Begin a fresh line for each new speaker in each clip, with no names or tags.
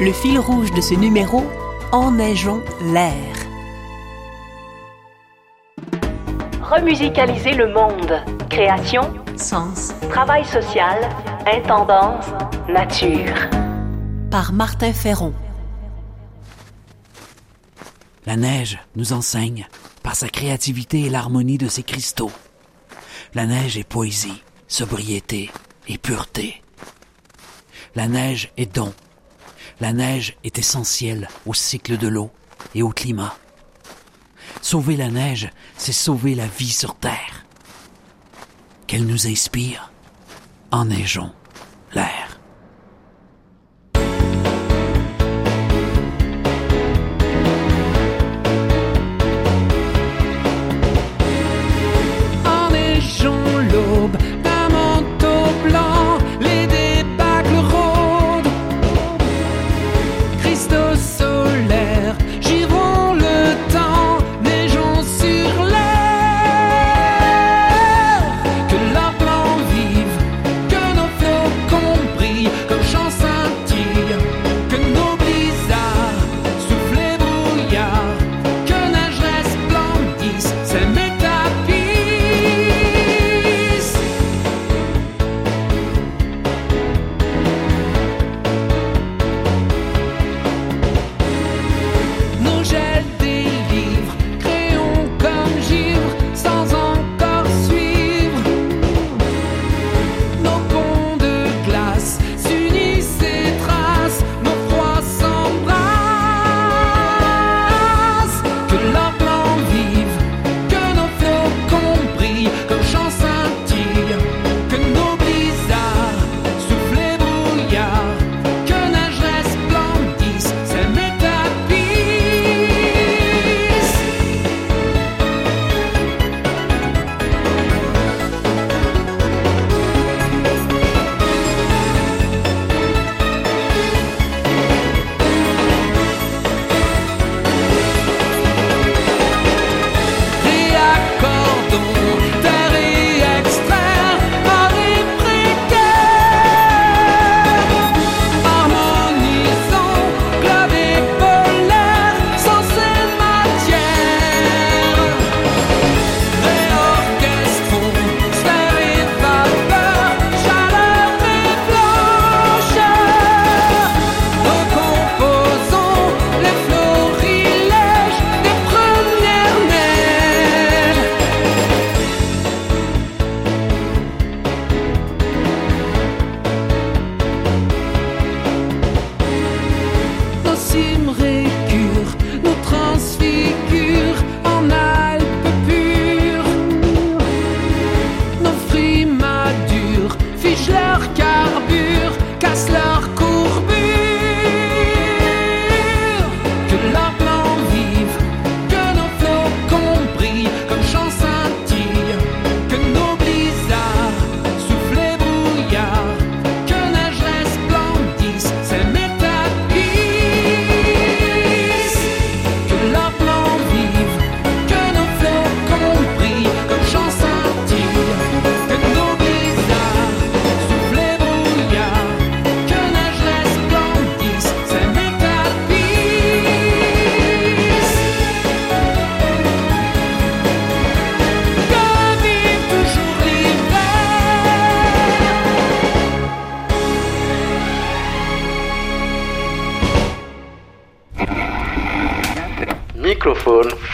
Le fil rouge de ce numéro, Enneigeons l'air.
Remusicaliser le monde. Création,
Sens
travail social, intendance, nature.
par Martin Ferron.
La neige nous enseigne par sa créativité et l'harmonie de ses cristaux. La neige est poésie, sobriété et pureté. La neige est don. La neige est essentielle au cycle de l'eau et au climat. Sauver la neige, c'est sauver la vie sur Terre. Qu'elle nous inspire. Enneigeons l'air.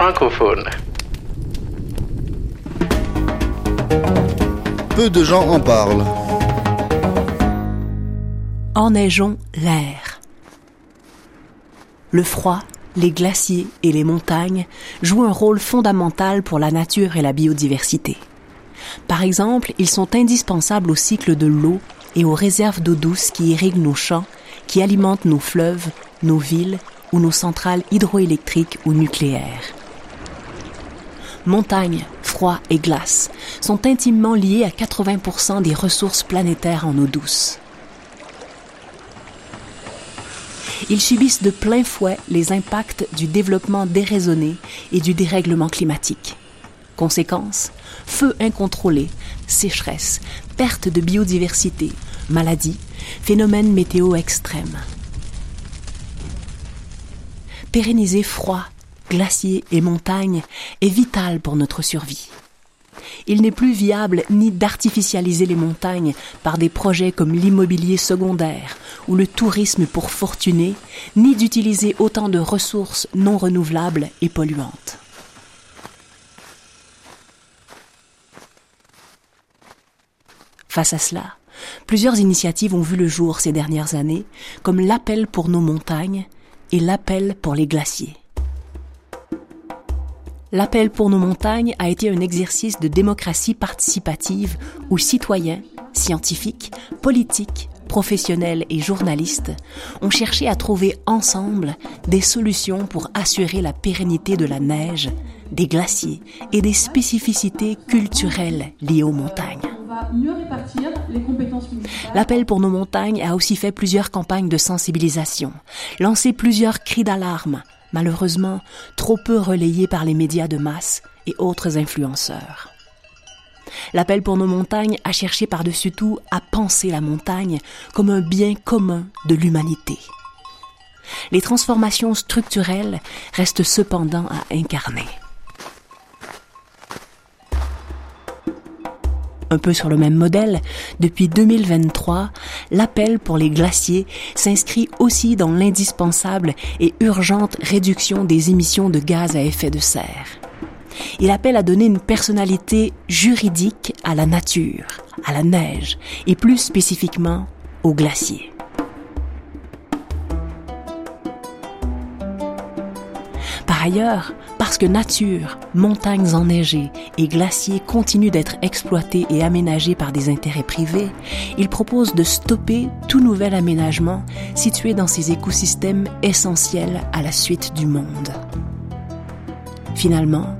Francophone.
Peu de gens en parlent.
Enneigeons l'air. Le froid, les glaciers et les montagnes jouent un rôle fondamental pour la nature et la biodiversité. Par exemple, ils sont indispensables au cycle de l'eau et aux réserves d'eau douce qui irriguent nos champs qui alimentent nos fleuves, nos villes ou nos centrales hydroélectriques ou nucléaires. Montagne, froid et glace sont intimement liés à 80% des ressources planétaires en eau douce. Ils subissent de plein fouet les impacts du développement déraisonné et du dérèglement climatique. Conséquences feux incontrôlés, sécheresse, perte de biodiversité, maladies, phénomènes météo extrêmes. Pérenniser froid, glaciers et montagnes est vital pour notre survie. Il n'est plus viable ni d'artificialiser les montagnes par des projets comme l'immobilier secondaire ou le tourisme pour fortuner, ni d'utiliser autant de ressources non renouvelables et polluantes. Face à cela, plusieurs initiatives ont vu le jour ces dernières années, comme l'appel pour nos montagnes et l'appel pour les glaciers. L'appel pour nos montagnes a été un exercice de démocratie participative où citoyens, scientifiques, politiques, professionnels et journalistes ont cherché à trouver ensemble des solutions pour assurer la pérennité de la neige, des glaciers et des spécificités culturelles liées aux montagnes. L'appel pour nos montagnes a aussi fait plusieurs campagnes de sensibilisation, lancé plusieurs cris d'alarme, malheureusement trop peu relayés par les médias de masse et autres influenceurs. L'appel pour nos montagnes a cherché par-dessus tout à penser la montagne comme un bien commun de l'humanité. Les transformations structurelles restent cependant à incarner. Un peu sur le même modèle, depuis 2023, l'appel pour les glaciers s'inscrit aussi dans l'indispensable et urgente réduction des émissions de gaz à effet de serre. Il appelle à donner une personnalité juridique à la nature, à la neige et plus spécifiquement aux glaciers. Par ailleurs, parce que nature, montagnes enneigées et glaciers continuent d'être exploités et aménagés par des intérêts privés, il propose de stopper tout nouvel aménagement situé dans ces écosystèmes essentiels à la suite du monde. Finalement,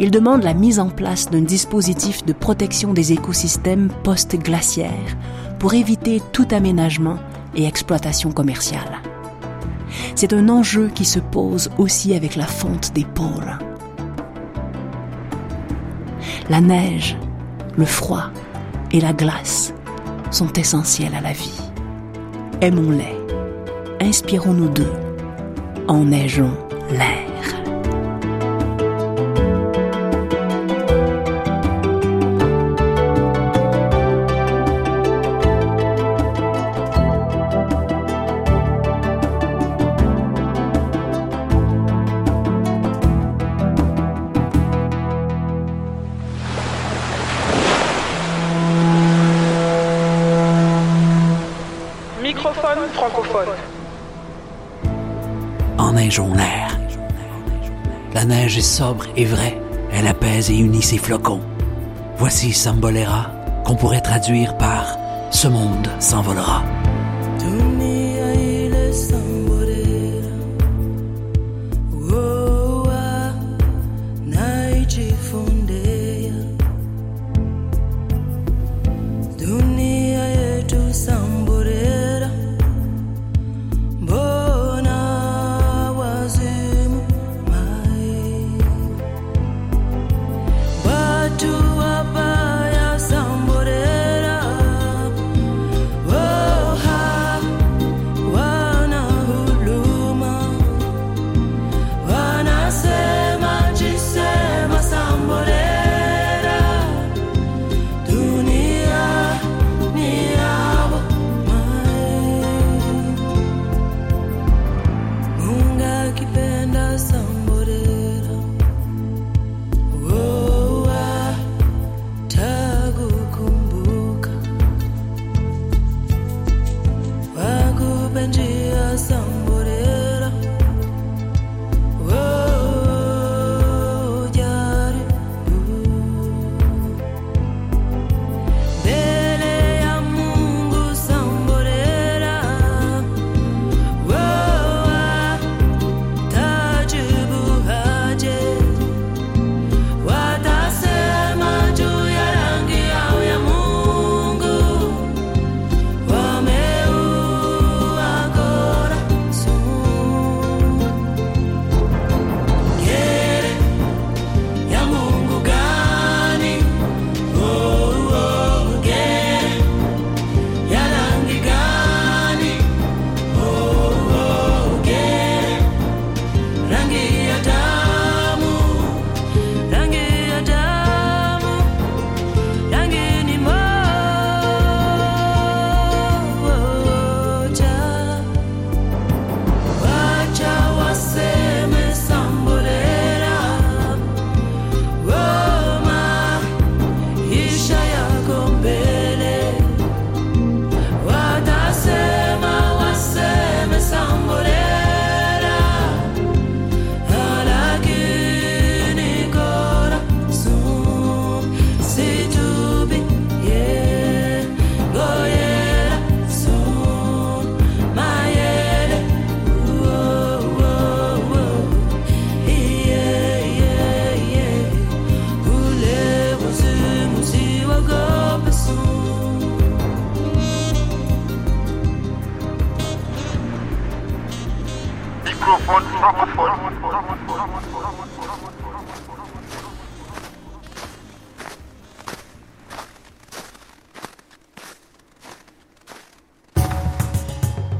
il demande la mise en place d'un dispositif de protection des écosystèmes post-glaciaires pour éviter tout aménagement et exploitation commerciale c'est un enjeu qui se pose aussi avec la fonte des pôles. La neige, le froid et la glace sont essentiels à la vie. Aimons-les, inspirons-nous d'eux, enneigeons l'air.
Enneigeons l'air. La neige est sobre et vraie. Elle apaise et unit ses flocons. Voici Sambolera, qu'on pourrait traduire par Ce monde s'envolera.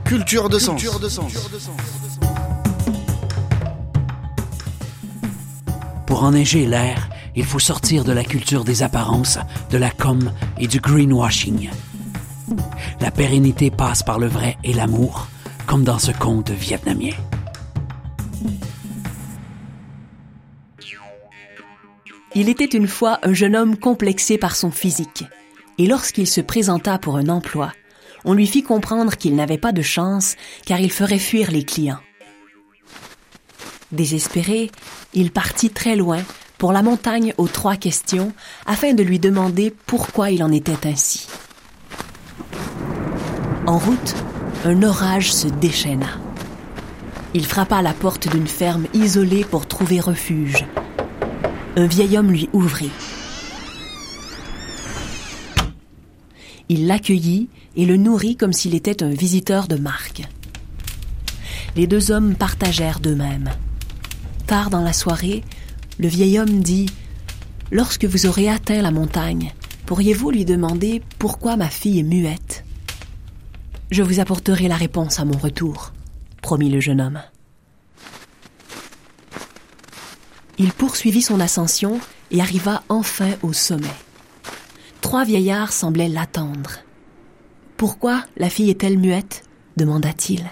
Culture de sens.
Pour enneiger l'air, il faut sortir de la culture des apparences, de la com et du greenwashing. La pérennité passe par le vrai et l'amour, comme dans ce conte vietnamien.
Il était une fois un jeune homme complexé par son physique. Et lorsqu'il se présenta pour un emploi, on lui fit comprendre qu'il n'avait pas de chance car il ferait fuir les clients. Désespéré, il partit très loin pour la montagne aux trois questions afin de lui demander pourquoi il en était ainsi. En route, un orage se déchaîna. Il frappa à la porte d'une ferme isolée pour trouver refuge. Un vieil homme lui ouvrit. Il l'accueillit et le nourrit comme s'il était un visiteur de marque. Les deux hommes partagèrent d'eux-mêmes. Tard dans la soirée, le vieil homme dit Lorsque vous aurez atteint la montagne, pourriez-vous lui demander pourquoi ma fille est muette? Je vous apporterai la réponse à mon retour, promit le jeune homme. Il poursuivit son ascension et arriva enfin au sommet. Trois vieillards semblaient l'attendre. Pourquoi la fille est-elle muette? demanda-t-il.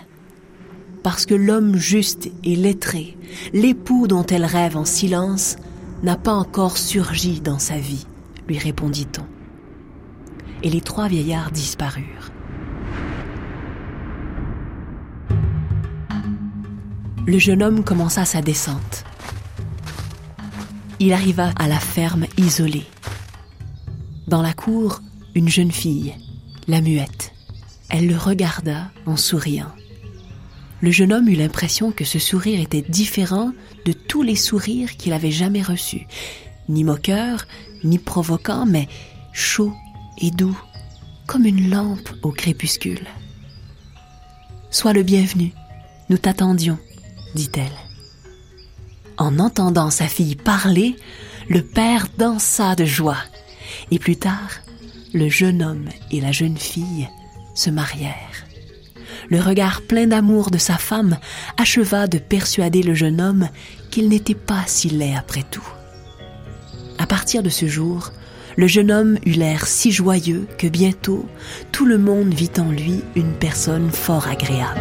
Parce que l'homme juste et lettré, l'époux dont elle rêve en silence, n'a pas encore surgi dans sa vie, lui répondit-on. Et les trois vieillards disparurent. Le jeune homme commença sa descente. Il arriva à la ferme isolée. Dans la cour, une jeune fille, la muette. Elle le regarda en souriant. Le jeune homme eut l'impression que ce sourire était différent de tous les sourires qu'il avait jamais reçus. Ni moqueur, ni provoquant, mais chaud et doux, comme une lampe au crépuscule. Sois le bienvenu, nous t'attendions, dit-elle. En entendant sa fille parler, le père dansa de joie. Et plus tard, le jeune homme et la jeune fille se marièrent. Le regard plein d'amour de sa femme acheva de persuader le jeune homme qu'il n'était pas si laid après tout. À partir de ce jour, le jeune homme eut l'air si joyeux que bientôt tout le monde vit en lui une personne fort agréable.